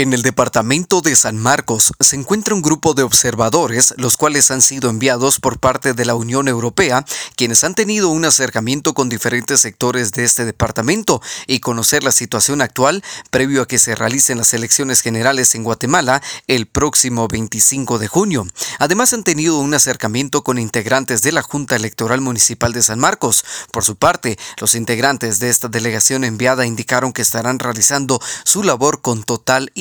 En el departamento de San Marcos se encuentra un grupo de observadores, los cuales han sido enviados por parte de la Unión Europea, quienes han tenido un acercamiento con diferentes sectores de este departamento y conocer la situación actual previo a que se realicen las elecciones generales en Guatemala el próximo 25 de junio. Además han tenido un acercamiento con integrantes de la Junta Electoral Municipal de San Marcos. Por su parte, los integrantes de esta delegación enviada indicaron que estarán realizando su labor con total